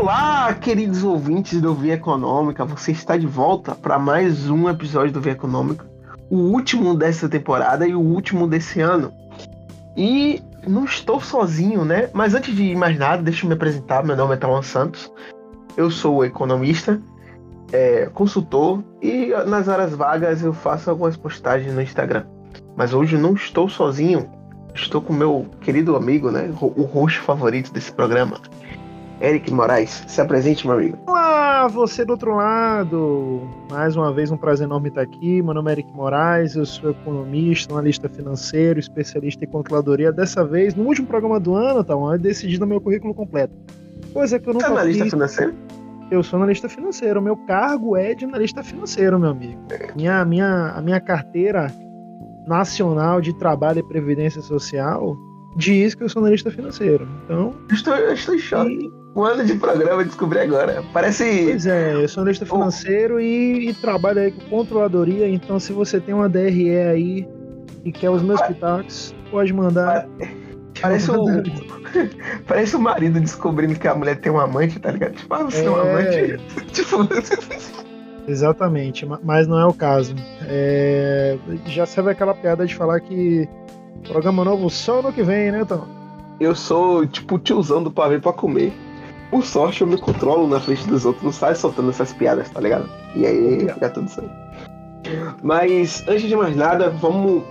Olá, queridos ouvintes do Via Econômica. Você está de volta para mais um episódio do Via Econômica. O último dessa temporada e o último desse ano. E não estou sozinho, né? Mas antes de mais nada, deixa eu me apresentar. Meu nome é Tauan Santos. Eu sou economista, é, consultor e nas horas vagas eu faço algumas postagens no Instagram. Mas hoje não estou sozinho. Estou com meu querido amigo, né? O rosto favorito desse programa, Eric Moraes. Se apresente, meu amigo. Olá, você do outro lado. Mais uma vez, um prazer enorme estar aqui. Meu nome é Eric Moraes, eu sou economista, analista financeiro, especialista em controladoria. Dessa vez, no último programa do ano, tá, eu decidi no meu currículo completo. Coisa que eu nunca Você é analista fiz. financeiro? Eu sou analista financeiro. Meu cargo é de analista financeiro, meu amigo. Minha, minha, a minha carteira nacional de trabalho e previdência social diz que eu sou analista financeiro. Então, Estou, eu estou em choque. Um ano de programa, descobri agora. Parece. Pois é, eu sou analista financeiro e, e trabalho aí com controladoria, então se você tem uma DRE aí e quer os meus pitacos, pode mandar. Parece o. Parece o marido descobrindo que a mulher tem um amante, tá ligado? Tipo, ah, você tem um É. amante. tipo, Exatamente, ma- mas não é o caso. É, já serve aquela piada de falar que programa novo só no que vem, né, então? eu sou tipo tiozão do pavê pra comer. Por sorte, eu me controlo na frente dos outros, não sai soltando essas piadas, tá ligado? E aí fica tudo certo. Mas antes de mais nada, vamos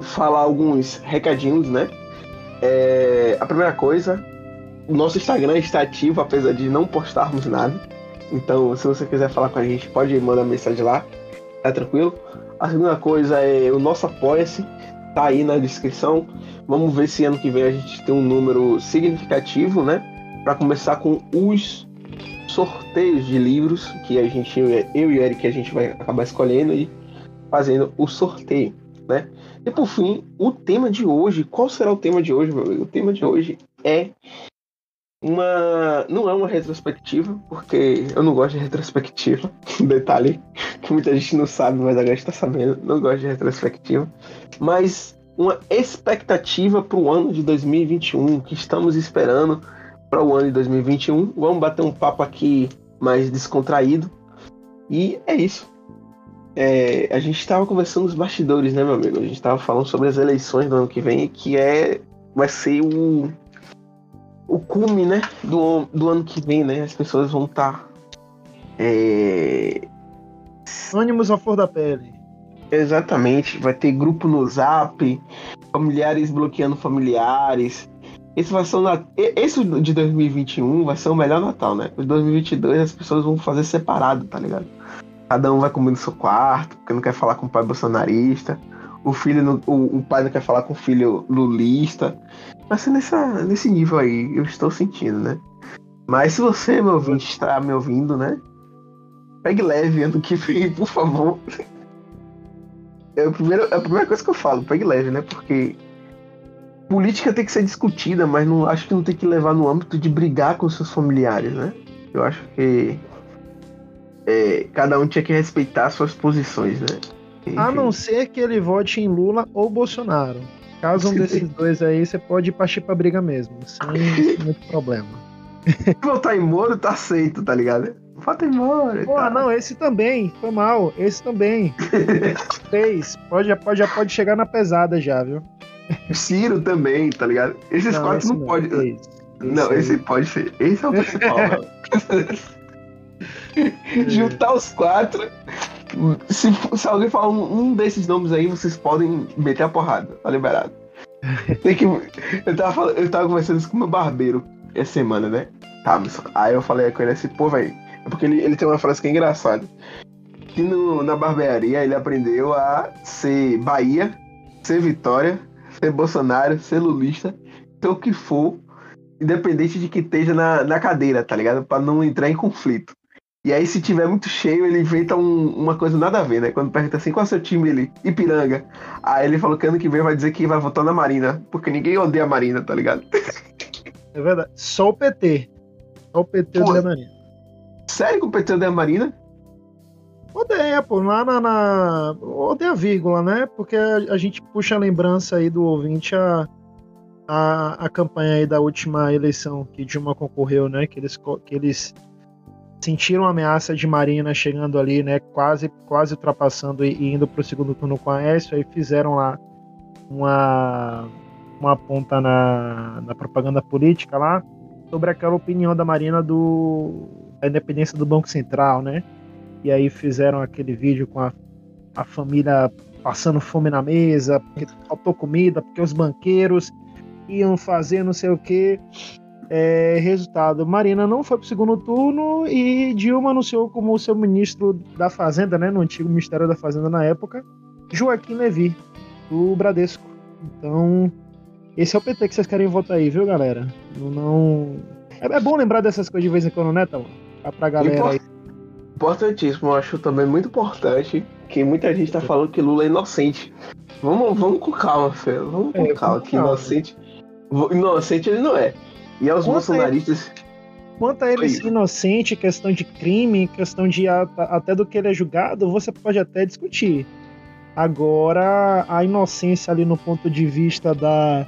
falar alguns recadinhos, né? É, a primeira coisa, o nosso Instagram está ativo, apesar de não postarmos nada. Então, se você quiser falar com a gente, pode mandar mensagem lá, tá tranquilo? A segunda coisa é o nosso Apoia-se, tá aí na descrição. Vamos ver se ano que vem a gente tem um número significativo, né? Para começar com os sorteios de livros que a gente, eu e o Eric, a gente vai acabar escolhendo e fazendo o sorteio, né? E por fim, o tema de hoje, qual será o tema de hoje? O tema de hoje é uma. Não é uma retrospectiva, porque eu não gosto de retrospectiva. Detalhe que muita gente não sabe, mas agora está sabendo. Não gosto de retrospectiva. Mas uma expectativa para o ano de 2021, que estamos esperando para o ano de 2021. Vamos bater um papo aqui mais descontraído. E é isso. É, a gente estava conversando nos bastidores, né, meu amigo? A gente estava falando sobre as eleições do ano que vem, que é vai ser o o cume, né, do, do ano que vem, né? As pessoas vão estar é, Ânimos à flor da pele. Exatamente, vai ter grupo no Zap, familiares bloqueando familiares. Esse vai ser o Nat... e- Esse de 2021 vai ser o melhor Natal, né? O de 2022 as pessoas vão fazer separado, tá ligado? Cada um vai comer no seu quarto, porque não quer falar com o pai bolsonarista. O filho, não- o, o pai não quer falar com o filho lulista. Vai ser nessa, nesse nível aí, eu estou sentindo, né? Mas se você, meu ouvinte, está me ouvindo, né? Pegue leve ano que vem, por favor. É a, primeira, é a primeira coisa que eu falo, pegue leve, né? Porque política tem que ser discutida, mas não acho que não tem que levar no âmbito de brigar com seus familiares, né? Eu acho que é, cada um tinha que respeitar suas posições, né? A Enfim. não ser que ele vote em Lula ou Bolsonaro. Caso um desses dois aí, você pode partir pra briga mesmo, sem muito problema. Se votar em Moro, tá aceito, tá ligado? Vota em Moro. Pô, tal. não, esse também, foi mal, esse também. Três, pode, já, pode, já pode chegar na pesada já, viu? Ciro também, tá ligado? Esses quatro esse não, pode. esse. Não, esse pode ser. Esse é o principal, velho. Juntar os quatro. Se, se alguém falar um, um desses nomes aí, vocês podem meter a porrada. Tá liberado. Tem que, eu, tava, falando- eu tava conversando isso com o meu barbeiro essa semana, né? Tá, mas- aí eu falei com ele assim, pô, velho. É porque ele, ele tem uma frase que é engraçada. Que no, na barbearia ele aprendeu a ser Bahia, ser Vitória, ser Bolsonaro, ser Lulista, ser o que for, independente de que esteja na, na cadeira, tá ligado? Pra não entrar em conflito. E aí, se tiver muito cheio, ele inventa um- uma coisa nada a ver, né? Quando pergunta assim, qual é o seu time ele? Ipiranga. Aí ele falou que ano que vem vai dizer que vai votar na Marina, porque ninguém odeia a Marina, tá ligado? É verdade. Só o PT. Só o PT Pô. do Marinha. Sério que o PT odeia a Marina? Odeia, pô, lá na, na. Odeia a vírgula, né? Porque a, a gente puxa a lembrança aí do ouvinte a, a, a campanha aí da última eleição que Dilma concorreu, né? Que eles, que eles sentiram a ameaça de Marina chegando ali, né? Quase, quase ultrapassando e, e indo para o segundo turno com a Aécio, aí fizeram lá uma, uma ponta na, na propaganda política lá sobre aquela opinião da Marina do, da independência do Banco Central, né? E aí fizeram aquele vídeo com a, a família passando fome na mesa, porque faltou comida, porque os banqueiros iam fazer não sei o que. É, resultado: Marina não foi para o segundo turno e Dilma anunciou como seu ministro da Fazenda, né, no antigo Ministério da Fazenda na época, Joaquim Levy, do Bradesco. Então, esse é o PT que vocês querem votar aí, viu, galera? Não. É, é, bom lembrar dessas coisas de vez em quando, né, Tão? Pra galera Import... aí. Importantíssimo, eu acho também muito importante que muita gente tá falando que Lula é inocente. Vamos, vamos com calma, Fê. Vamos com é, calma, que inocente. Inocente ele não é. E aos Quanto bolsonaristas. Quanto a ele ser inocente, questão de crime, questão de até do que ele é julgado, você pode até discutir. Agora, a inocência ali no ponto de vista da,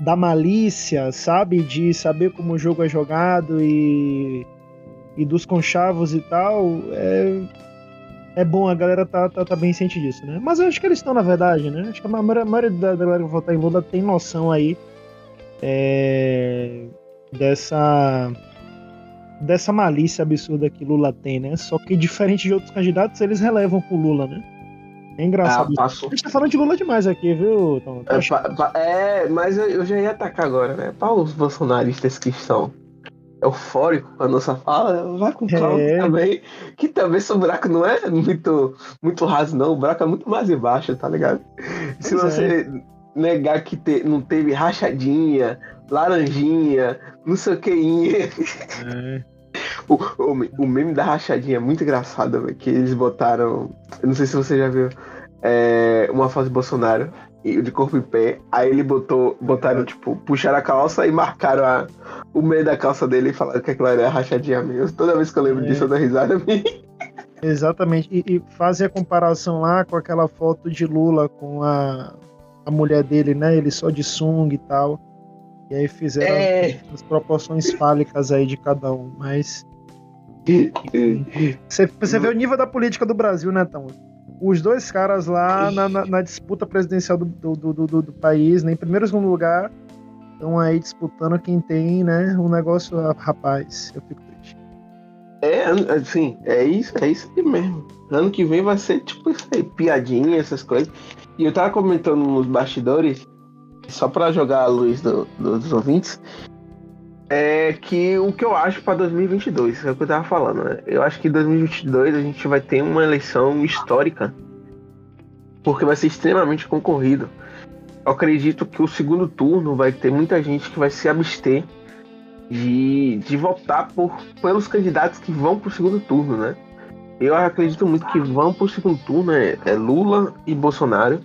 da malícia, sabe? De saber como o jogo é jogado e, e dos conchavos e tal, é, é bom, a galera tá, tá, tá, bem ciente disso, né? Mas eu acho que eles estão, na verdade, né? Acho que a maioria, a maioria da galera que votar em Lula tem noção aí é, dessa dessa malícia absurda que Lula tem, né? Só que diferente de outros candidatos, eles relevam com Lula, né? É engraçado. Ah, A gente tá falando de Lula demais aqui, viu, Tom? É, é, mas eu já ia atacar agora, né? Para os bolsonaristas que estão eufóricos com a nossa fala, vai com calma é. também. Que também seu buraco não é muito, muito raso, não. O buraco é muito mais embaixo, tá ligado? Pois Se você. É negar que te, não teve rachadinha, laranjinha, não sei o que. É. O, o, o, meme da rachadinha é muito engraçado, véio, que eles botaram. Eu não sei se você já viu. É, uma foto de Bolsonaro de corpo em pé. Aí ele botou, botaram, tipo, puxaram a calça e marcaram a, o meio da calça dele e falaram que aquilo era rachadinha mesmo. Toda vez que eu lembro é. disso, eu dou risada. Exatamente. E, e a comparação lá com aquela foto de Lula com a, a mulher dele, né? Ele só de sunga e tal. E aí fizeram é... as, as, proporções fálicas aí de cada um. Mas. Você, você vê o nível da política do Brasil, né, Tão? Os dois caras lá na, na, na disputa presidencial do, do, do, do, do país, né, em primeiro e segundo lugar, estão aí disputando quem tem, né? Um negócio, rapaz, eu fico triste. É, assim, é isso, é isso aí mesmo. Ano que vem vai ser tipo isso aí, piadinha, essas coisas. E eu tava comentando nos bastidores, só para jogar a luz do, do, dos ouvintes, é que o que eu acho para 2022, é o que eu tava falando, né? Eu acho que em 2022 a gente vai ter uma eleição histórica, porque vai ser extremamente concorrido. Eu acredito que o segundo turno vai ter muita gente que vai se abster de, de votar por, pelos candidatos que vão pro segundo turno, né? Eu acredito muito que vão pro segundo turno é, é Lula e Bolsonaro.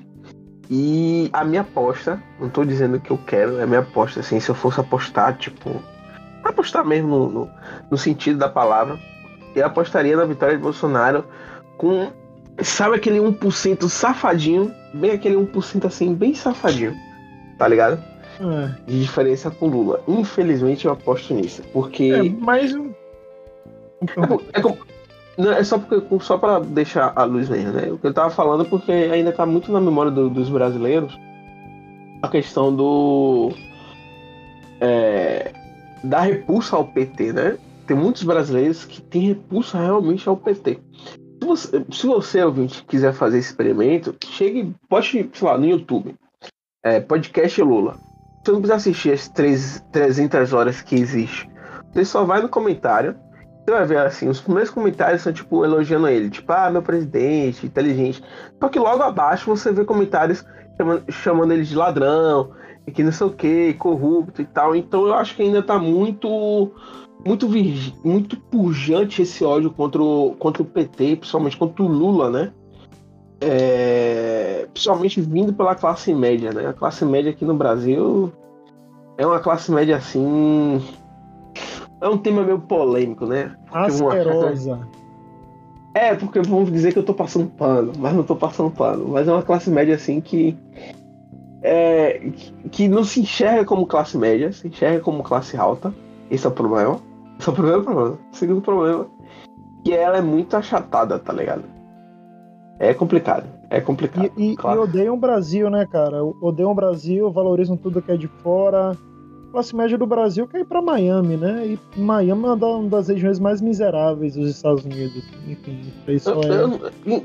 E a minha aposta, não tô dizendo que eu quero, é a minha aposta, assim, se eu fosse apostar, tipo, apostar mesmo no, no, no sentido da palavra, eu apostaria na vitória de Bolsonaro com, sabe aquele 1% safadinho, bem aquele 1% assim, bem safadinho, tá ligado? É. De diferença com Lula. Infelizmente eu aposto nisso, porque... É, mas... É, é, não, é só porque só para deixar a luz mesmo, né? O que eu tava falando porque ainda tá muito na memória do, dos brasileiros a questão do é, da repulsa ao PT, né? Tem muitos brasileiros que têm repulsa realmente ao PT. Se você, se você ouvinte, quiser fazer esse experimento, chegue, pode, sei lá, no YouTube. É, podcast Lula. Você não precisa assistir as três, 300 horas que existe. Você só vai no comentário você vai ver assim, os primeiros comentários são tipo elogiando ele, tipo, ah, meu presidente, inteligente. Só que logo abaixo você vê comentários chamando, chamando ele de ladrão, e que não sei o que, corrupto e tal. Então eu acho que ainda tá muito muito muito pujante esse ódio contra o, contra o PT, principalmente contra o Lula, né? É, principalmente vindo pela classe média, né? A classe média aqui no Brasil é uma classe média assim é um tema meio polêmico, né? Asquerosa. Uma... É, porque vamos dizer que eu tô passando pano, mas não tô passando pano. Mas é uma classe média assim que é, que não se enxerga como classe média, se enxerga como classe alta. Esse é o problema. Esse é o primeiro problema. O segundo problema, que ela é muito achatada, tá ligado? É complicado. É complicado. E, claro. e odeiam o Brasil, né, cara? Odeiam o Brasil, valorizam tudo que é de fora. A classe média do Brasil quer ir pra Miami, né? E Miami é uma das regiões mais miseráveis dos Estados Unidos. Enfim, isso é.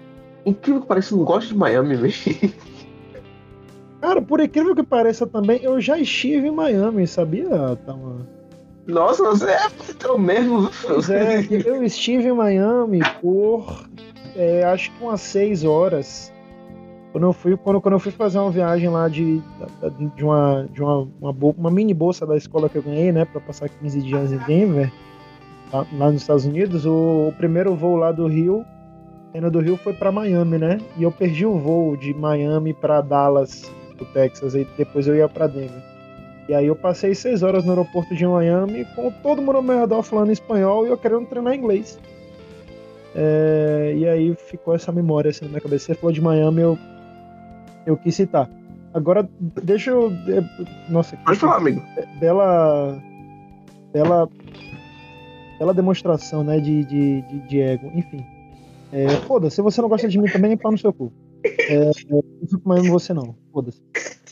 Incrível que pareça, não gosto de Miami, velho. Cara, por incrível que pareça também, eu já estive em Miami, sabia, Tama? Nossa, você é o mesmo. Pois é, eu estive em Miami por é, acho que umas seis horas. Quando eu fui, quando, quando eu fui fazer uma viagem lá de, de, uma, de uma, uma, uma mini bolsa da escola que eu ganhei, né, para passar 15 dias em Denver, lá, lá nos Estados Unidos, o, o, primeiro voo lá do Rio, saindo do Rio, foi para Miami, né? E eu perdi o voo de Miami para Dallas, do Texas, e depois eu ia para Denver. E aí eu passei seis horas no aeroporto de Miami com todo mundo ao meu redor falando espanhol e eu querendo treinar inglês. É, e aí ficou essa memória assim na minha cabeça. Você falou de Miami, eu, eu quis citar. Agora, deixa eu. É, nossa, Pode falar, amigo. Bela. Bela. Bela demonstração, né, de, de, de, de ego. Enfim. É, Foda-se, se você não gosta de mim também, pau no seu cu. É, não fico mais você não. Foda-se.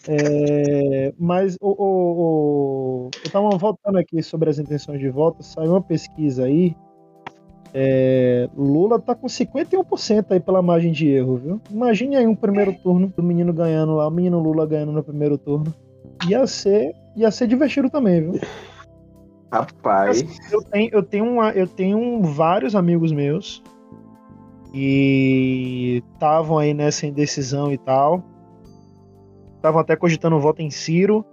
É, mas o, o, o, eu tava voltando aqui sobre as intenções de voto. Saiu uma pesquisa aí é, Lula tá com 51% aí pela margem de erro, viu? Imagine aí um primeiro turno do menino ganhando lá, o menino Lula ganhando no primeiro turno. Ia ser, ia ser divertido também, viu? Rapaz. Eu tenho, eu tenho, uma, eu tenho vários amigos meus que estavam aí nessa indecisão e tal. Estavam até cogitando voto em Ciro.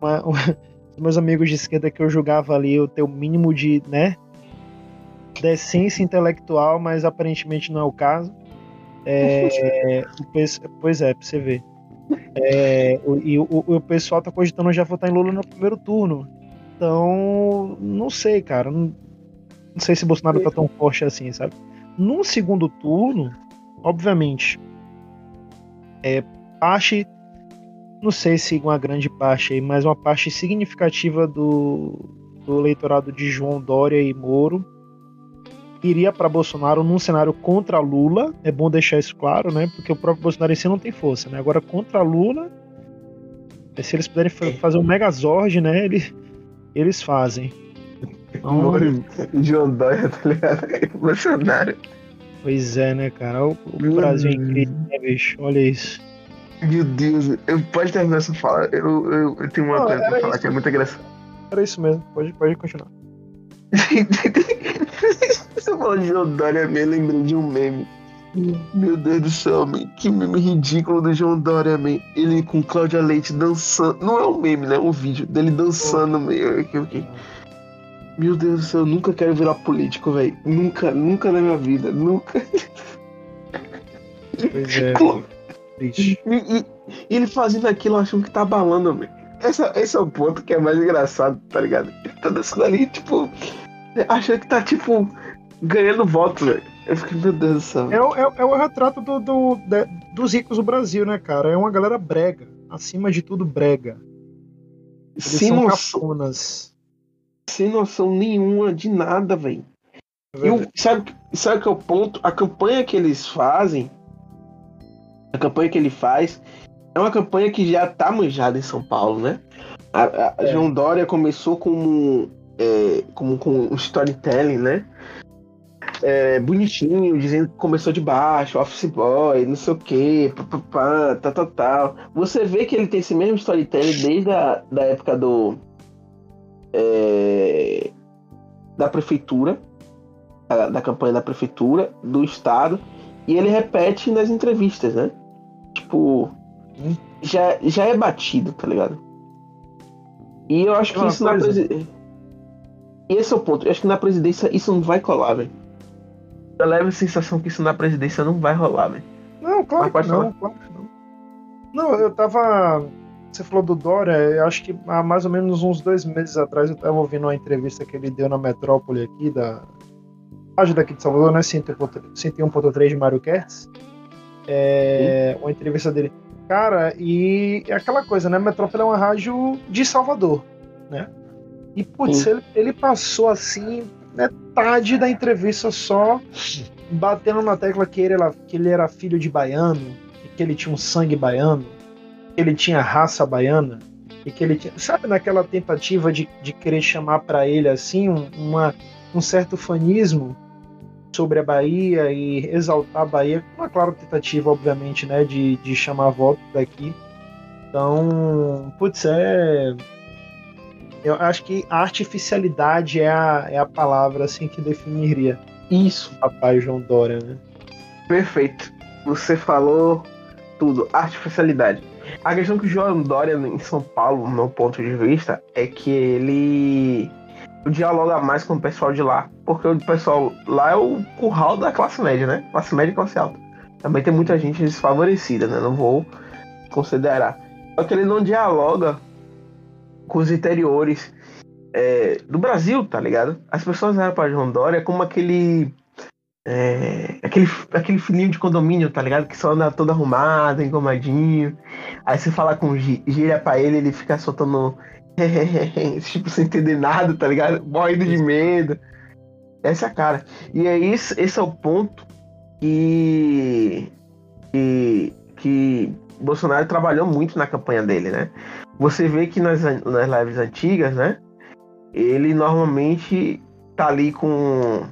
Uma, uma, meus amigos de esquerda que eu julgava ali o teu mínimo de, né, decência intelectual, mas aparentemente não é o caso. É, o, pois é, pra você ver. É, e o, o, o, pessoal tá cogitando já votar em Lula no primeiro turno. Então, não sei, cara. Não, não sei se Bolsonaro tá tão forte assim, sabe? No segundo turno, obviamente, é, parte, não sei se uma grande parte aí, mas uma parte significativa do, do eleitorado de João Dória e Moro iria para Bolsonaro num cenário contra Lula. É bom deixar isso claro, né? Porque o próprio Bolsonaro em si não tem força, né? Agora contra Lula, é, se eles puderem fazer um Megazord, né? Eles, eles fazem. Então, João Dória, tá ligado? Bolsonaro. Pois é, né, cara? O, o Brasil é incrível, né, bicho? Olha isso. Meu Deus, eu, pode terminar essa fala. Eu, eu, eu tenho uma não, coisa pra falar isso. que é muito engraçado. Era isso mesmo, pode, pode continuar. Você falou de João Dória, me lembrei de um meme. Meu Deus do céu, man. que meme ridículo do João Dória, man. Ele com Cláudia Leite dançando. Não é um meme, né? É um vídeo dele dançando, meio. Meu Deus do céu, eu nunca quero virar político, velho. Nunca, nunca na minha vida, nunca. Pois é. E, e, e, ele fazendo aquilo achando que tá balando, velho. Esse, é o ponto que é mais engraçado, tá ligado? Ele tá dançando ali, tipo, achando que tá, tipo, ganhando votos, velho. Eu fiquei, meu Deus do céu. É, é, é o retrato do, do de, dos ricos do Brasil, né, cara? É uma galera brega. Acima de tudo, brega. Eles sem são capunas. Sem noção nenhuma de nada, velho. É sabe, sabe que é o ponto? A campanha que eles fazem, a campanha que ele faz, é uma campanha que já tá manjada em São Paulo, né? A, a é. João Dória começou como, é, como com um storytelling, né? É, bonitinho, dizendo que começou de baixo, office boy, não sei o que, tal, tal, tal. Você vê que ele tem esse mesmo storytelling desde a da época do. É, da prefeitura, da, da campanha da prefeitura, do estado, e ele repete nas entrevistas, né? Tipo, já, já é batido, tá ligado? E eu acho que isso coisa. na presidência. Esse é o ponto. Eu acho que na presidência isso não vai colar, velho. Eu levo a sensação que isso na presidência não vai rolar, velho. Não, claro que não, claro que não. Não, eu tava. Você falou do Dória, eu acho que há mais ou menos uns dois meses atrás eu tava ouvindo uma entrevista que ele deu na metrópole aqui, da rádio daqui de Salvador, né? 101.3 de Mário Kertz. É, uma entrevista dele. Cara, e é aquela coisa, né? Metrópole é uma rádio de Salvador, né? E, putz, ele, ele, passou assim, metade da entrevista só batendo na tecla que ele, era, que ele era filho de baiano, que ele tinha um sangue baiano, ele tinha raça baiana, e que ele tinha. Sabe, naquela tentativa de, de querer chamar para ele assim uma, um certo fanismo sobre a Bahia e exaltar a Bahia, uma clara tentativa, obviamente, né, de, de chamar voto daqui. Então, putz, é. Eu acho que artificialidade é a, é a palavra assim que definiria isso. Papai João Dória, né? Perfeito. Você falou tudo, artificialidade. A questão que o João Dória em São Paulo, no meu ponto de vista, é que ele dialoga mais com o pessoal de lá. Porque o pessoal lá é o curral da classe média, né? Classe média e classe alta. Também tem muita gente desfavorecida, né? Não vou considerar. Só que ele não dialoga com os interiores é, do Brasil, tá ligado? As pessoas olham pra João Dória como aquele. É, aquele, aquele filhinho de condomínio, tá ligado? Que só anda todo arrumado, engomadinho. Aí você fala com gíria pra ele, ele fica soltando tipo, sem entender nada, tá ligado? Morrendo de medo. Essa é a cara. E é esse, esse é o ponto que, que, que Bolsonaro trabalhou muito na campanha dele, né? Você vê que nas, nas lives antigas, né? Ele normalmente tá ali com,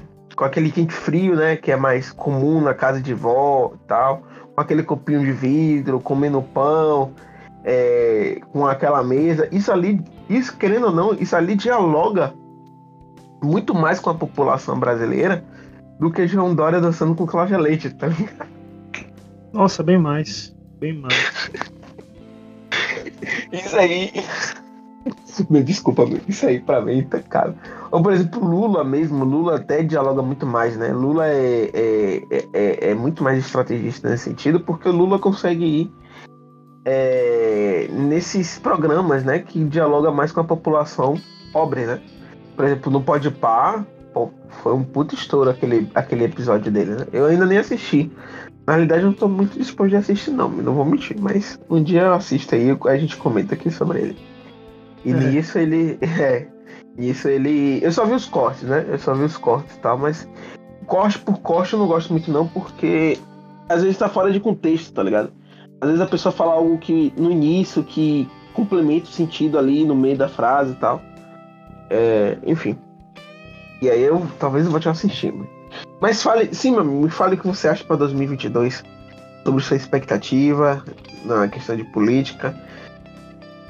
com aquele quente frio, né? Que é mais comum na casa de vó e tal. Com aquele copinho de vidro, comendo pão é, com aquela mesa, isso ali, isso querendo ou não, isso ali dialoga muito mais com a população brasileira do que João Dória dançando com Cláudia Leite, tá ligado? Nossa, bem mais, bem mais. isso aí. Desculpa, isso aí pra mim tá caro. Ou, por exemplo, Lula mesmo, Lula até dialoga muito mais, né? Lula é, é, é, é muito mais estrategista nesse sentido, porque o Lula consegue ir é, nesses programas, né, que dialoga mais com a população pobre, né? Por exemplo, no Pode Par, foi um puto estouro aquele, aquele episódio dele, né? Eu ainda nem assisti. Na realidade, eu não tô muito disposto de assistir, não, não vou mentir, mas um dia eu assisto aí a gente comenta aqui sobre ele. E é. nisso ele. É. Nisso ele. Eu só vi os cortes, né? Eu só vi os cortes e tal, mas corte por corte eu não gosto muito, não, porque às vezes tá fora de contexto, tá ligado? às vezes a pessoa fala algo que no início que complementa o sentido ali no meio da frase e tal. É, enfim. E aí eu talvez eu vou te assistir. Mas fale, sim, me fale o que você acha para 2022 sobre sua expectativa na questão de política.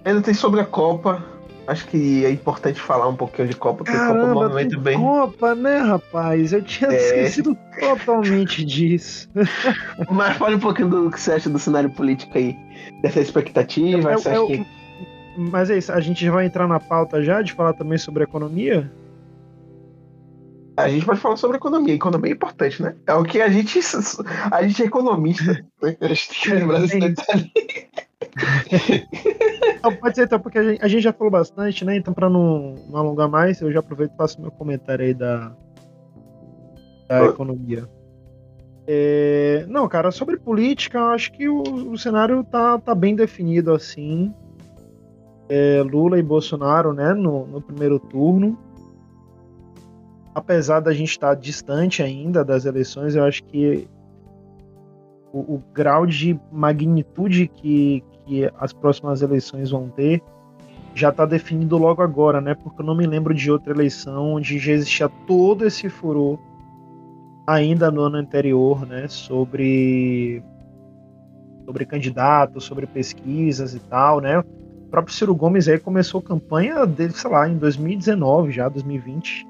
Ainda tem sobre a Copa, acho que é importante falar um pouquinho de Copa, porque Caramba, Copa movimenta bem. Copa, né, rapaz? Eu tinha é... esquecido totalmente disso. Mas fale um pouquinho do que você acha do cenário político aí, dessa expectativa. É, é, que... Mas é isso, a gente já vai entrar na pauta já de falar também sobre economia? A gente pode falar sobre economia. Economia é importante, né? É o que a gente. A gente é economista. Né? A gente tem que lembrar desse detalhe. Não, pode ser então, porque a gente, a gente, já falou bastante, né? Então, para não, não, alongar mais, eu já aproveito e faço meu comentário aí da, da economia. É, não, cara, sobre política, eu acho que o, o cenário tá, tá bem definido assim. É, Lula e Bolsonaro, né, no, no primeiro turno. Apesar da gente estar tá distante ainda das eleições, eu acho que o, o grau de magnitude que, que as próximas eleições vão ter já está definido logo agora, né? Porque eu não me lembro de outra eleição onde já existia todo esse furor ainda no ano anterior, né? Sobre sobre candidatos, sobre pesquisas e tal, né? O próprio Ciro Gomes aí começou a campanha dele, sei lá, em 2019 já, 2020.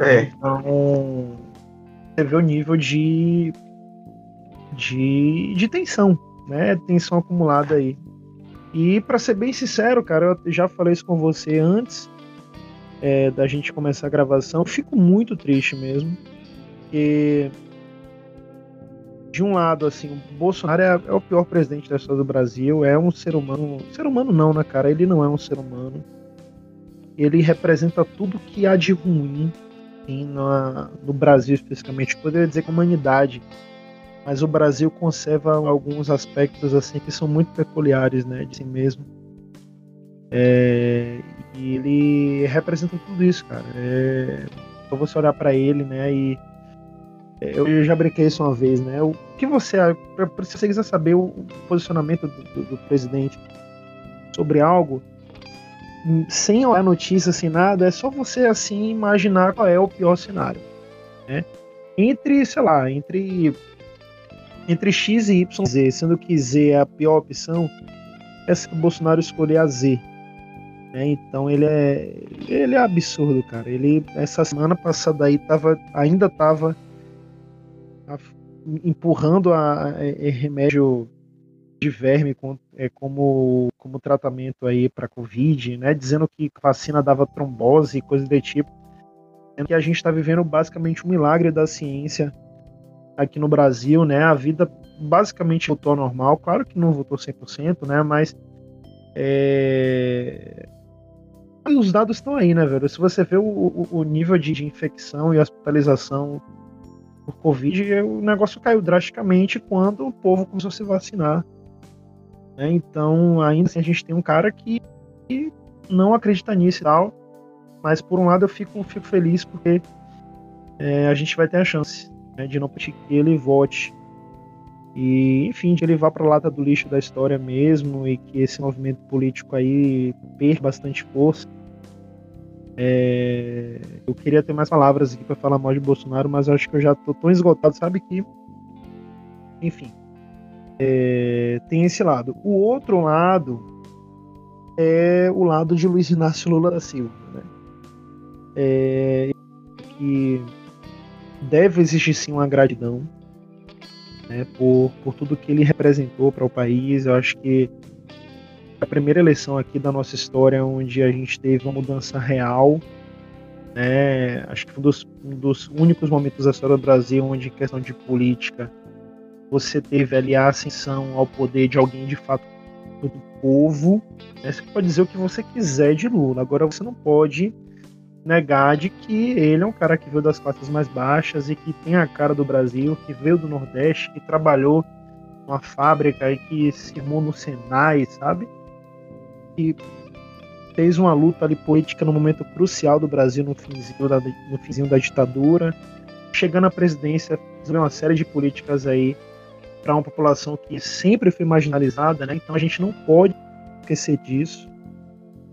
É. Então, você vê o nível de de, de tensão né? Tensão acumulada aí. E para ser bem sincero, cara, eu já falei isso com você antes é, da gente começar a gravação. Fico muito triste mesmo, porque de um lado, assim, o Bolsonaro é, é, o pior presidente da história do Brasil, é um ser humano, ser humano não, né, cara? Ele não é um ser humano. Ele representa tudo que há de ruim assim, no Brasil especificamente. Poderia dizer que a humanidade mas o Brasil conserva alguns aspectos assim que são muito peculiares, né, de si mesmo. É, e ele representa tudo isso, cara. É, só você olhar para ele, né, e eu já brinquei isso uma vez, né? O que você, se você quiser saber o posicionamento do, do, do presidente sobre algo, sem olhar notícia, sem nada, é só você assim imaginar qual é o pior cenário, né? Entre, sei lá, entre entre X e Y Z, sendo que Z é a pior opção, é se o Bolsonaro escolher a Z. Né? Então ele é ele é absurdo, cara. Ele essa semana passada aí tava ainda tava empurrando a, a, a remédio de verme com, é, como, como tratamento aí para Covid, né? Dizendo que vacina dava trombose e coisas do tipo. Sendo que a gente está vivendo basicamente um milagre da ciência aqui no Brasil, né? A vida basicamente voltou ao normal. Claro que não voltou 100%, né? Mas é... os dados estão aí, né, velho? Se você vê o, o, nível de, de infecção e hospitalização por Covid, o negócio caiu drasticamente quando o povo começou a se vacinar. Né? Então, ainda assim, a gente tem um cara que, que, não acredita nisso e tal. Mas, por um lado, eu fico, fico feliz porque é, a gente vai ter a chance né, de não permitir que ele vote. E, enfim, de ele vá para a lata do lixo da história mesmo e que esse movimento político aí perca bastante força é, eu queria ter mais palavras aqui para falar mal de Bolsonaro, mas acho que eu já tô tão esgotado, sabe que. Enfim. É, tem esse lado. O outro lado é o lado de Luiz Inácio Lula da Silva, né? É, que deve existir sim uma gratidão né, por, por tudo que ele representou para o país. Eu acho que a primeira eleição aqui da nossa história onde a gente teve uma mudança real. Né? Acho que um dos, um dos únicos momentos da história do Brasil onde, em questão de política, você teve ali a ascensão ao poder de alguém de fato do povo. Né? Você pode dizer o que você quiser de Lula, agora você não pode negar de que ele é um cara que veio das classes mais baixas e que tem a cara do Brasil, que veio do Nordeste, que trabalhou numa fábrica e que se firmou no Senai, sabe? que fez uma luta ali política no momento crucial do Brasil no finzinho da, no finzinho da ditadura, chegando à presidência, fazendo uma série de políticas aí para uma população que sempre foi marginalizada, né? Então a gente não pode esquecer disso.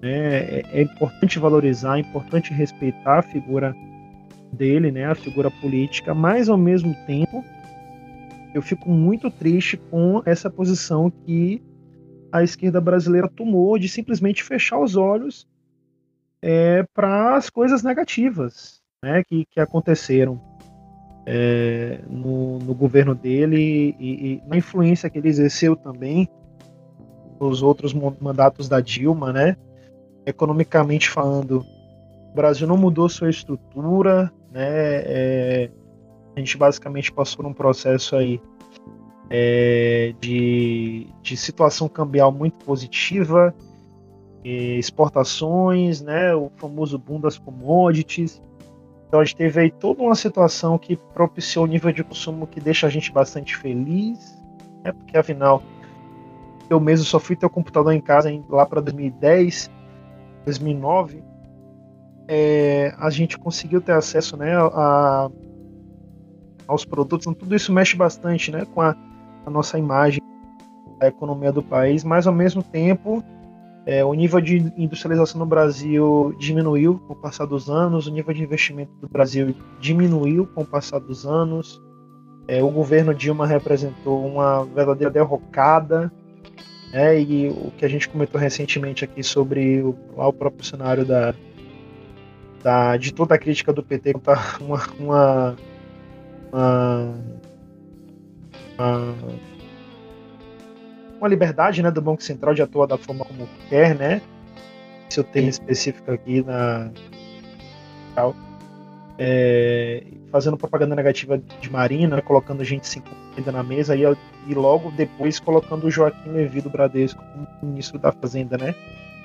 Né? É, é importante valorizar, é importante respeitar a figura dele, né? A figura política, mas ao mesmo tempo eu fico muito triste com essa posição que a esquerda brasileira tomou de simplesmente fechar os olhos é, para as coisas negativas né, que, que aconteceram é, no, no, governo dele e, e, na influência que ele exerceu também nos outros mandatos da Dilma, né? Economicamente falando, o Brasil não mudou sua estrutura, né? É, a gente basicamente passou por um processo aí é, de, de situação cambial muito positiva, exportações, né, o famoso boom das commodities. Então a gente teve aí toda uma situação que propiciou um nível de consumo que deixa a gente bastante feliz, né, porque afinal eu mesmo só fui ter o computador em casa lá para 2010, 2009, é, a gente conseguiu ter acesso né, a, aos produtos, então tudo isso mexe bastante né, com a a nossa imagem da economia do país, mas ao mesmo tempo é, o nível de industrialização no Brasil diminuiu com o passar dos anos, o nível de investimento do Brasil diminuiu com o passar dos anos. É, o governo Dilma representou uma verdadeira derrocada, né, e o que a gente comentou recentemente aqui sobre o, lá o próprio cenário da, da, de toda a crítica do PT contra uma, uma, uma uma, uma liberdade né, do Banco Central de atuar da forma como quer, né? Seu termo específico aqui na. É, fazendo propaganda negativa de Marina, né, colocando gente 50 na mesa e, e logo depois colocando o Joaquim Levi do Bradesco como ministro da Fazenda, né?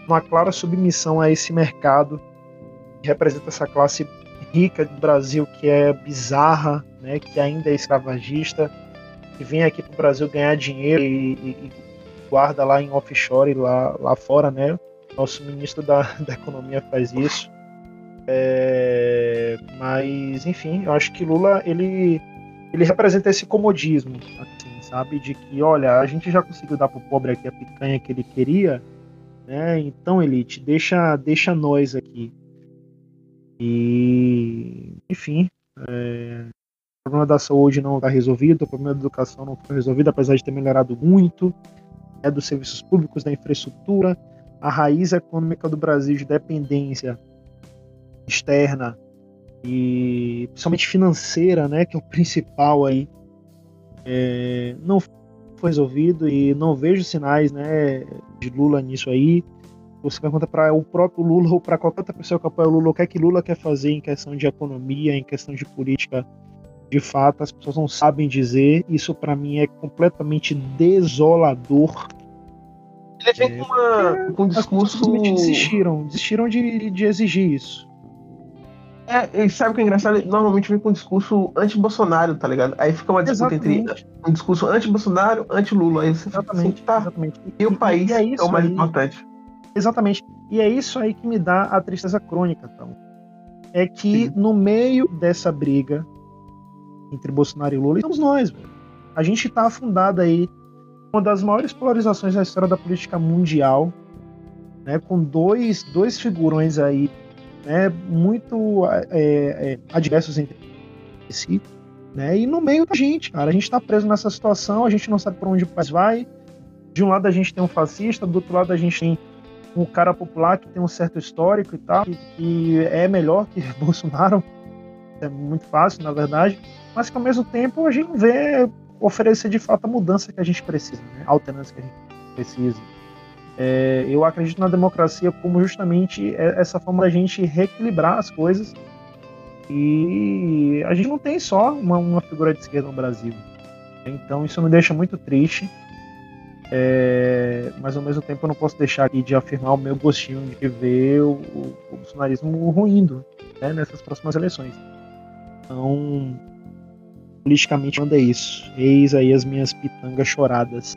Uma clara submissão a esse mercado que representa essa classe rica do Brasil que é bizarra, né? Que ainda é escravagista, que vem aqui para o Brasil ganhar dinheiro e, e, e, guarda lá em offshore, lá, lá fora, né? Nosso ministro da, da Economia faz isso. É, mas, enfim, eu acho que Lula ele, ele representa esse comodismo, assim, sabe? De que, olha, a gente já conseguiu dar pro pobre aqui a picanha que ele queria, né? Então, elite, deixa, deixa nós aqui. E, enfim, é, o problema da saúde não está resolvido, o problema da educação não foi resolvido, apesar de ter melhorado muito, é dos serviços públicos, da infraestrutura, a raiz econômica do Brasil de dependência externa e principalmente financeira, né, que é o principal aí, é, não foi resolvido e não vejo sinais, né, de Lula nisso aí. Você pergunta para o próprio Lula ou para qualquer outra pessoa que apoia o Lula o que é que Lula quer fazer em questão de economia, em questão de política. De fato, as pessoas não sabem dizer. Isso para mim é completamente desolador. Ele vem é, com, uma, com um discurso. desistiram, desistiram de, de exigir isso. É, e sabe o que é engraçado? Ele normalmente vem com um discurso anti-Bolsonaro, tá ligado? Aí fica uma disputa entre um discurso anti-Bolsonaro, anti-Lula. Aí você exatamente, fica assim, tá. Exatamente. E, e o país e é, é, o mais aí, importante. Exatamente. E é isso aí que me dá a tristeza crônica, então. É que Sim. no meio dessa briga entre Bolsonaro e Lula, estamos nós, velho. A gente tá afundado aí uma das maiores polarizações da história da política mundial, né, com dois, dois figurões aí né, muito é, é, adversos entre si, né, e no meio da gente, cara, a gente está preso nessa situação, a gente não sabe para onde o país vai. De um lado a gente tem um fascista, do outro lado a gente tem um cara popular que tem um certo histórico e tal, que, que é melhor que Bolsonaro, é muito fácil, na verdade, mas que ao mesmo tempo a gente não vê oferecer de fato a mudança que a gente precisa, né? a alternância que a gente precisa. É, eu acredito na democracia como justamente essa forma da gente reequilibrar as coisas. E a gente não tem só uma, uma figura de esquerda no Brasil. Então isso me deixa muito triste. É, mas ao mesmo tempo eu não posso deixar aqui de afirmar o meu gostinho de ver o, o, o bolsonarismo ruindo né, nessas próximas eleições. Então, politicamente, manda isso. Eis aí as minhas pitangas choradas.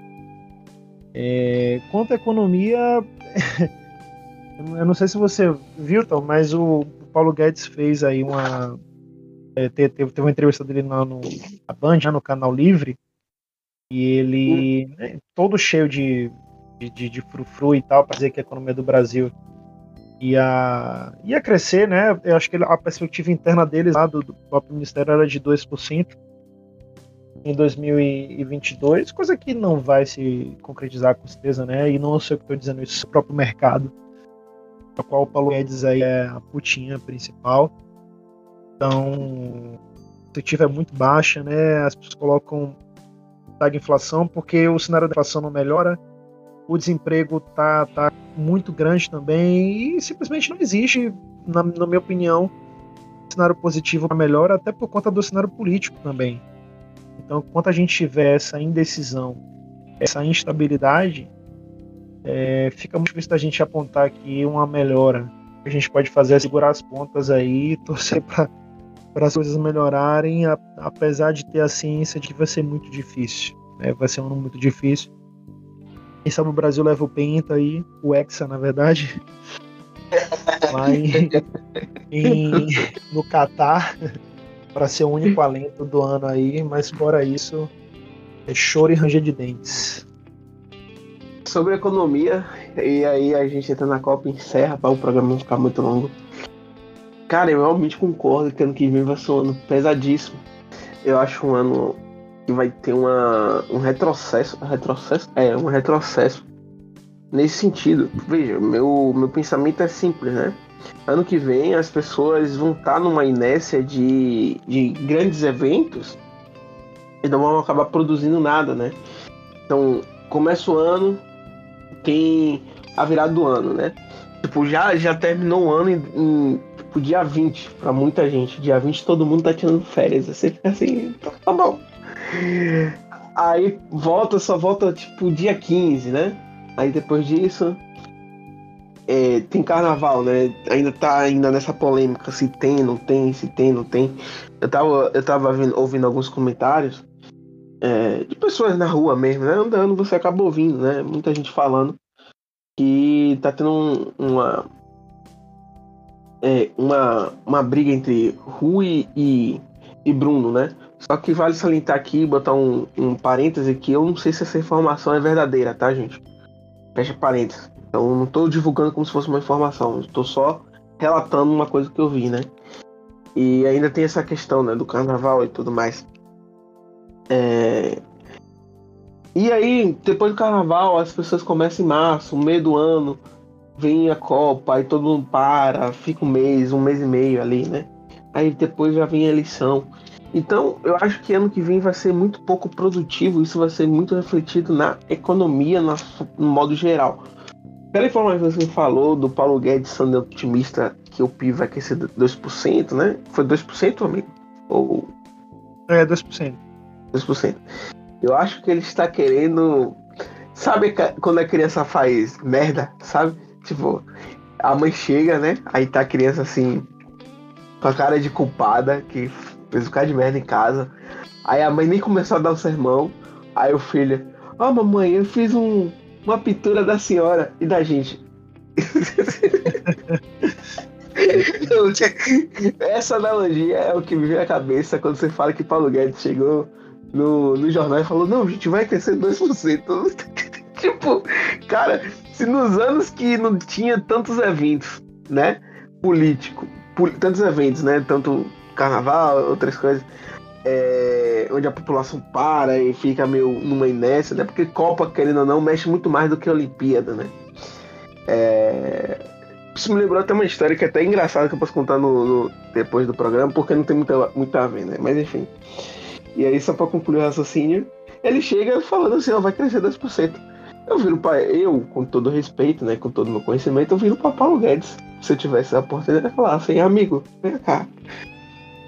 É, quanto à economia, eu não sei se você viu, Tom, mas o Paulo Guedes fez aí uma. É, teve, teve uma entrevista dele na, no, na Band, no canal Livre, e ele, né, todo cheio de, de, de, frufru e tal, para dizer que a economia do Brasil ia, ia crescer, né? Eu acho que a perspectiva interna deles lá do, do próprio Ministério era de 2% em 2022, coisa que não vai se concretizar com certeza, né? E não sei o que estou dizendo isso, o próprio mercado, a qual o Paulo Guedes aí é a putinha principal. Então, a perspectiva é muito baixa, né? As pessoas colocam tag inflação porque o cenário da inflação não melhora, o desemprego tá, tá muito grande também e simplesmente não existe, na, na minha opinião, cenário positivo para melhora, até por conta do cenário político também. Então, enquanto a gente tiver essa indecisão, essa instabilidade, é, fica muito difícil da gente apontar aqui uma melhora. O que a gente pode fazer é segurar as pontas aí, torcer para as coisas melhorarem, a, apesar de ter a ciência de que vai ser muito difícil. Né? Vai ser um ano muito difícil. Quem sabe o Brasil leva o Penta aí, o Hexa, na verdade. Lá em, em, no Catar para ser o único alento do ano aí, mas fora isso, é choro e ranger de dentes. Sobre economia, e aí a gente entra na Copa e encerra para o programa não ficar muito longo. Cara, eu realmente concordo que ano que vem vai ser um ano pesadíssimo. Eu acho um ano que vai ter uma, um retrocesso, retrocesso, é, um retrocesso nesse sentido. Veja, meu, meu pensamento é simples, né? Ano que vem as pessoas vão estar numa inércia de, de grandes eventos e não vão acabar produzindo nada, né? Então, começa o ano, tem a virada do ano, né? Tipo, já, já terminou o ano em, em tipo, dia 20 para muita gente. Dia 20 todo mundo tá tirando férias. Você fica assim, tá, tá bom. Aí volta, só volta tipo dia 15, né? Aí depois disso, é, tem carnaval, né? Ainda tá ainda nessa polêmica se tem, não tem, se tem, não tem. Eu tava, eu tava ouvindo, ouvindo alguns comentários é, de pessoas na rua mesmo, né? Andando, você acaba ouvindo, né? Muita gente falando que tá tendo um, uma, é, uma, uma briga entre Rui e, e Bruno, né? Só que vale salientar aqui, botar um, um parêntese que eu não sei se essa informação é verdadeira, tá, gente? Fecha parênteses. Então não tô divulgando como se fosse uma informação, estou só relatando uma coisa que eu vi, né? E ainda tem essa questão, né, do carnaval e tudo mais. É... E aí, depois do carnaval, as pessoas começam em março, meio do ano, vem a Copa, aí todo mundo para, fica um mês, um mês e meio ali, né? Aí depois já vem a eleição. Então, eu acho que ano que vem vai ser muito pouco produtivo, isso vai ser muito refletido na economia, no, no modo geral. Pela informação que você falou do Paulo Guedes sendo otimista que o PIB vai crescer 2%, né? Foi 2%, amigo? Ou... É, 2%. 2%. Eu acho que ele está querendo. Sabe quando a criança faz merda, sabe? Tipo, a mãe chega, né? Aí tá a criança assim, com a cara de culpada, que fez o cara de merda em casa. Aí a mãe nem começou a dar o sermão. Aí o filho, ó oh, mamãe, eu fiz um, uma pintura da senhora e da gente. Essa analogia é o que me vem à cabeça quando você fala que Paulo Guedes chegou no, no jornal e falou: Não, a gente vai crescer 2%. tipo, cara, se nos anos que não tinha tantos eventos, né? Político, tantos eventos, né? Tanto carnaval, outras coisas, é, onde a população para e fica meio numa inércia, né? Porque Copa, querendo ou não, mexe muito mais do que a Olimpíada, né? É, isso me lembrou até uma história que é até engraçada que eu posso contar no, no, depois do programa, porque não tem muita, muito a ver, né? Mas enfim. E aí, só pra concluir o raciocínio, ele chega falando assim, ó, vai crescer 10%. Eu viro para eu, com todo respeito, né, com todo meu conhecimento, eu viro para Paulo Guedes. Se eu tivesse a oportunidade de falar assim, amigo, vem cá.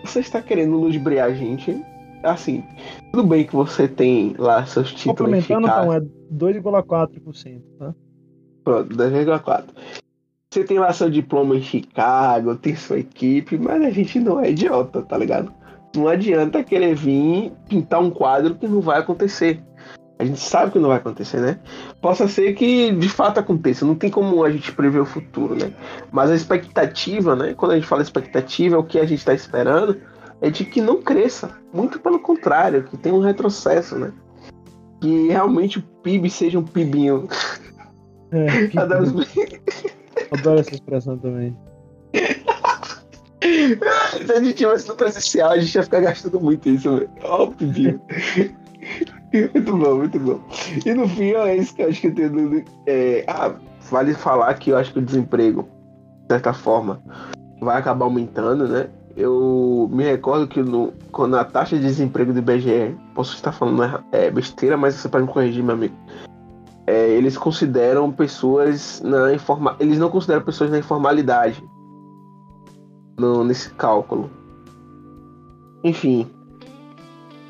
Você está querendo ludibriar a gente? Assim, tudo bem que você tem lá seus títulos em Chicago. Não, é 2,4%, tá? Pronto, 2,4%. Você tem lá seu diploma em Chicago, tem sua equipe, mas a gente não é idiota, tá ligado? Não adianta querer vir pintar um quadro que não vai acontecer. A gente sabe que não vai acontecer, né? Possa ser que de fato aconteça, não tem como a gente prever o futuro, né? Mas a expectativa, né? Quando a gente fala expectativa, é o que a gente está esperando é de que não cresça. Muito pelo contrário, que tenha um retrocesso, né? Que realmente o PIB seja um PIBinho. É. Adoro... Adoro essa expressão também. Se a gente tivesse no presencial, a gente ia ficar gastando muito isso, velho. Óbvio. Muito bom, muito bom. E no fim, é isso que eu acho que tenho. É, ah, vale falar que eu acho que o desemprego, de certa forma, vai acabar aumentando, né? Eu me recordo que no, quando a taxa de desemprego do IBGE, posso estar falando é, besteira, mas você pode me corrigir, meu amigo. É, eles consideram pessoas na informa, eles não consideram pessoas na informalidade no, nesse cálculo. Enfim,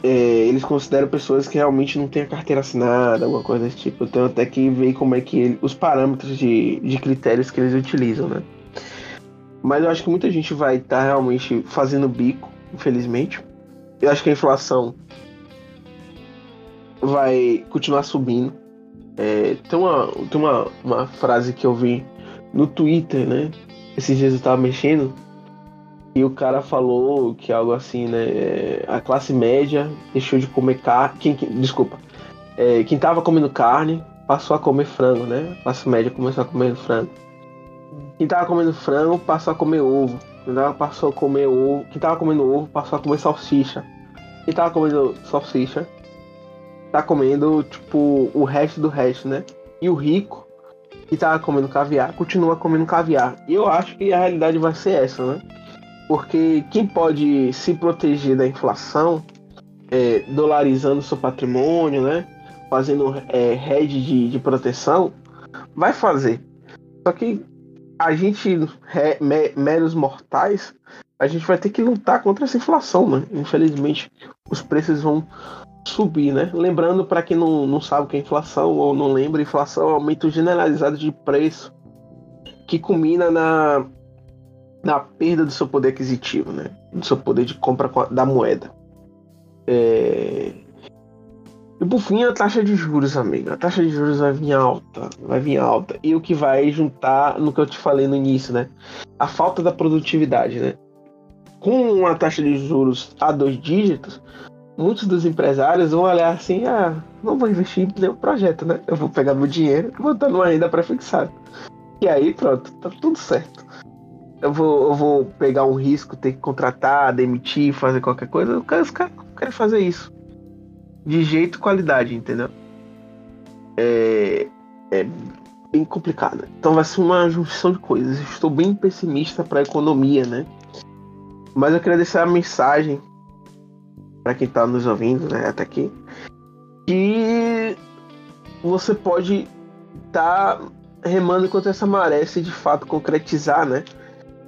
é, eles consideram pessoas que realmente não têm a carteira assinada, alguma coisa desse tipo. Então até que ver como é que ele, os parâmetros de, de critérios que eles utilizam, né? Mas eu acho que muita gente vai estar tá realmente fazendo bico, infelizmente. Eu acho que a inflação vai continuar subindo. É, tem uma, tem uma, uma frase que eu vi no Twitter, né? Esses dias eu tava mexendo e o cara falou que algo assim, né? É, a classe média deixou de comer carne. Quem, quem, desculpa. É, quem tava comendo carne passou a comer frango, né? A classe média começou a comer frango. Quem tava comendo frango passou a comer ovo. Quem tava, passou a comer ovo. Quem tava comendo ovo passou a comer salsicha. Quem tava comendo salsicha tá comendo, tipo, o resto do resto, né? E o rico, que tava comendo caviar, continua comendo caviar. E eu acho que a realidade vai ser essa, né? Porque quem pode se proteger da inflação é, dolarizando seu patrimônio, né? Fazendo é, rede de, de proteção, vai fazer. Só que a gente, me, meros mortais, a gente vai ter que lutar contra essa inflação, né? Infelizmente, os preços vão subir, né? Lembrando para quem não, não sabe o que é inflação ou não lembra, inflação é um aumento generalizado de preço que culmina na na perda do seu poder aquisitivo, né? Do seu poder de compra da moeda. É... E por fim, a taxa de juros, amigo. A taxa de juros vai vir alta, vai vir alta. E o que vai juntar no que eu te falei no início, né? A falta da produtividade, né? Com uma taxa de juros a dois dígitos, muitos dos empresários vão olhar assim, ah, não vou investir em nenhum projeto, né? Eu vou pegar meu dinheiro e botar numa renda pré-fixada. E aí, pronto, tá tudo certo. Eu vou, eu vou pegar um risco, ter que contratar, demitir, fazer qualquer coisa. Os caras querem fazer isso de jeito qualidade, entendeu? É, é bem complicado. Então vai ser uma junção de coisas. Estou bem pessimista para a economia, né? Mas eu queria deixar a mensagem para quem está nos ouvindo, né, até aqui, que você pode estar tá remando contra essa maré se de fato concretizar, né?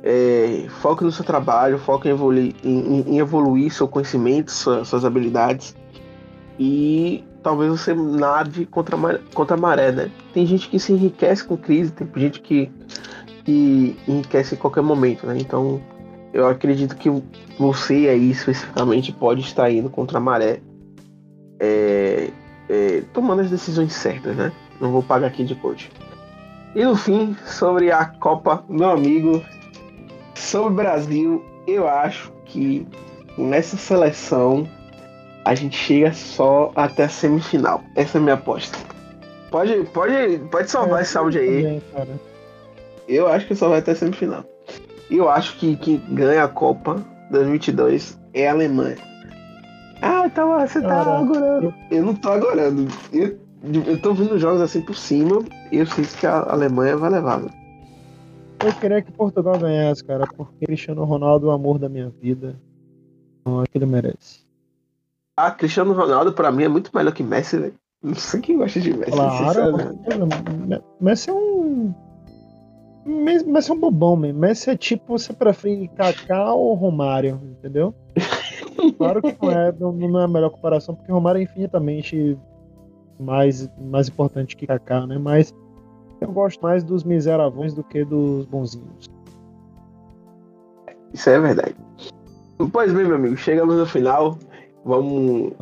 É, foque no seu trabalho, foque em evoluir, em, em evoluir seu conhecimento, suas, suas habilidades e talvez você nade contra a, maré, contra a maré, né? Tem gente que se enriquece com crise, tem gente que, que enriquece em qualquer momento, né? Então eu acredito que você aí especificamente pode estar indo contra a maré, é, é, tomando as decisões certas, né? Não vou pagar aqui de coach. E no fim, sobre a Copa, meu amigo, sobre o Brasil, eu acho que nessa seleção a gente chega só até a semifinal. Essa é a minha aposta. Pode, pode, pode salvar é, esse áudio aí. Também, eu acho que só vai até a semifinal. Eu acho que quem ganha a Copa 2022 é a Alemanha. Ah, então você tá Caraca. agorando. Eu não tô agorando. Eu, eu tô vendo jogos assim por cima e eu sinto que a Alemanha vai levar. Eu queria que Portugal ganhasse, cara, porque Cristiano Ronaldo é o amor da minha vida. Não acho que ele merece. Ah, Cristiano Ronaldo pra mim é muito melhor que Messi, velho. Não sei quem gosta de Messi. Claro, Messi é um. Messi é um bobão, mesmo. Messi é tipo, você prefere Kaká ou Romário, entendeu? claro que não é, não é a melhor comparação, porque Romário é infinitamente mais, mais importante que Kaká, né? Mas eu gosto mais dos miseravões do que dos bonzinhos. Isso é verdade. Pois bem, meu amigo, chegamos no final. Vamos,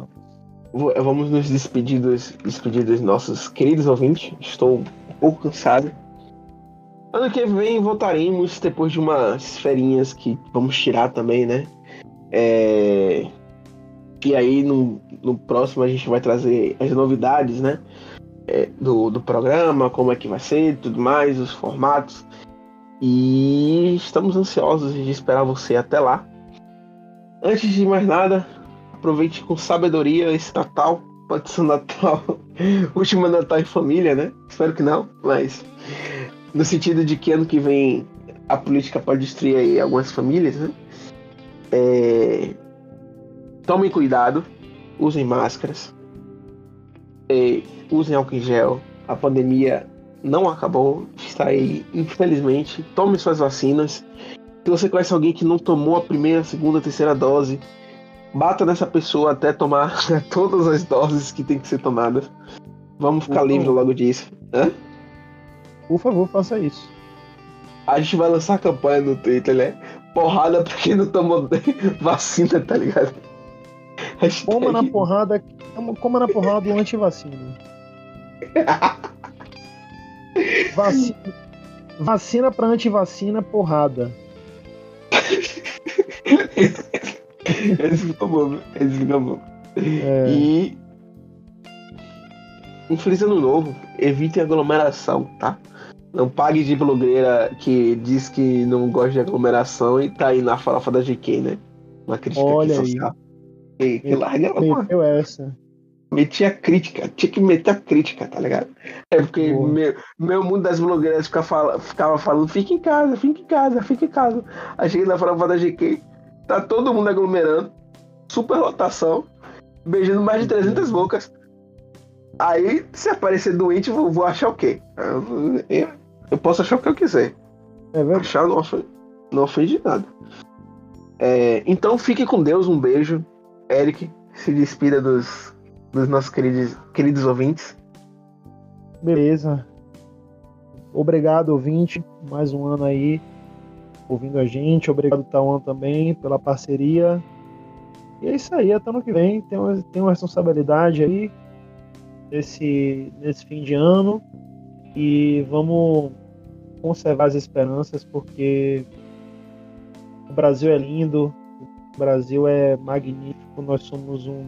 vamos nos despedir dos, despedir dos nossos queridos ouvintes. Estou um pouco cansado. Ano que vem voltaremos depois de umas ferinhas que vamos tirar também, né? É... E aí no, no próximo a gente vai trazer as novidades, né? É, do, do programa, como é que vai ser, tudo mais, os formatos. E estamos ansiosos de esperar você até lá. Antes de mais nada, aproveite com sabedoria esse Natal. Pode ser Natal, último Natal em família, né? Espero que não, mas no sentido de que ano que vem a política pode destruir aí algumas famílias, né? É... Tomem cuidado, usem máscaras, é... usem álcool em gel. A pandemia não acabou, está aí, infelizmente. Tome suas vacinas. Se você conhece alguém que não tomou a primeira, segunda, terceira dose, bata nessa pessoa até tomar todas as doses que tem que ser tomadas. Vamos ficar livres logo disso. Hã? Por favor, faça isso. A gente vai lançar a campanha no Twitter, né? Porrada pra quem não tomou vacina, tá ligado? Hashtag... Coma na porrada, coma na porrada o antivacina. Vacina, vacina pra antivacina, porrada. Esse ficou bom, esse ficou bom. É. E. Um feliz ano novo. Evitem aglomeração, tá? Não pague de blogueira que diz que não gosta de aglomeração e tá aí na farofa da GK, né? Uma crítica Olha social. Aí. que larga ela, Meteu essa. Meti a crítica, tinha que meter a crítica, tá ligado? É porque meu, meu mundo das blogueiras ficava, fala, ficava falando, fica em casa, fica em casa, fica em casa. Aí cheguei na farofa da GK, Tá todo mundo aglomerando, super lotação, beijando mais de 300 bocas. Aí, se aparecer doente, vou, vou achar o quê? Eu, eu, posso achar o que eu quiser. É verdade. Achar não, não ofende nada. É, então, fique com Deus. Um beijo. Eric, se despida dos, dos nossos queridos, queridos ouvintes. Beleza. Obrigado, ouvinte. Mais um ano aí ouvindo a gente. Obrigado, Tauan, também, pela parceria. E é isso aí, até ano que vem. Tem uma, tem uma responsabilidade aí. nesse, nesse fim de ano e vamos conservar as esperanças porque o Brasil é lindo, o Brasil é magnífico, nós somos um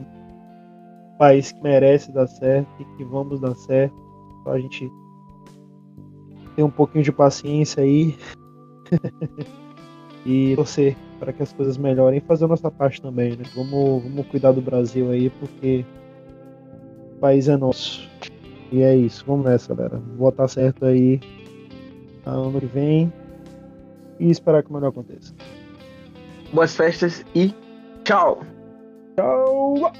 país que merece dar certo e que vamos dar certo. Só a gente ter um pouquinho de paciência aí e torcer para que as coisas melhorem e fazer a nossa parte também, né? Vamos, vamos cuidar do Brasil aí porque o país é nosso. E é isso, vamos nessa, galera. Votar certo aí ano que vem e esperar que o melhor aconteça. Boas festas e tchau! Tchau!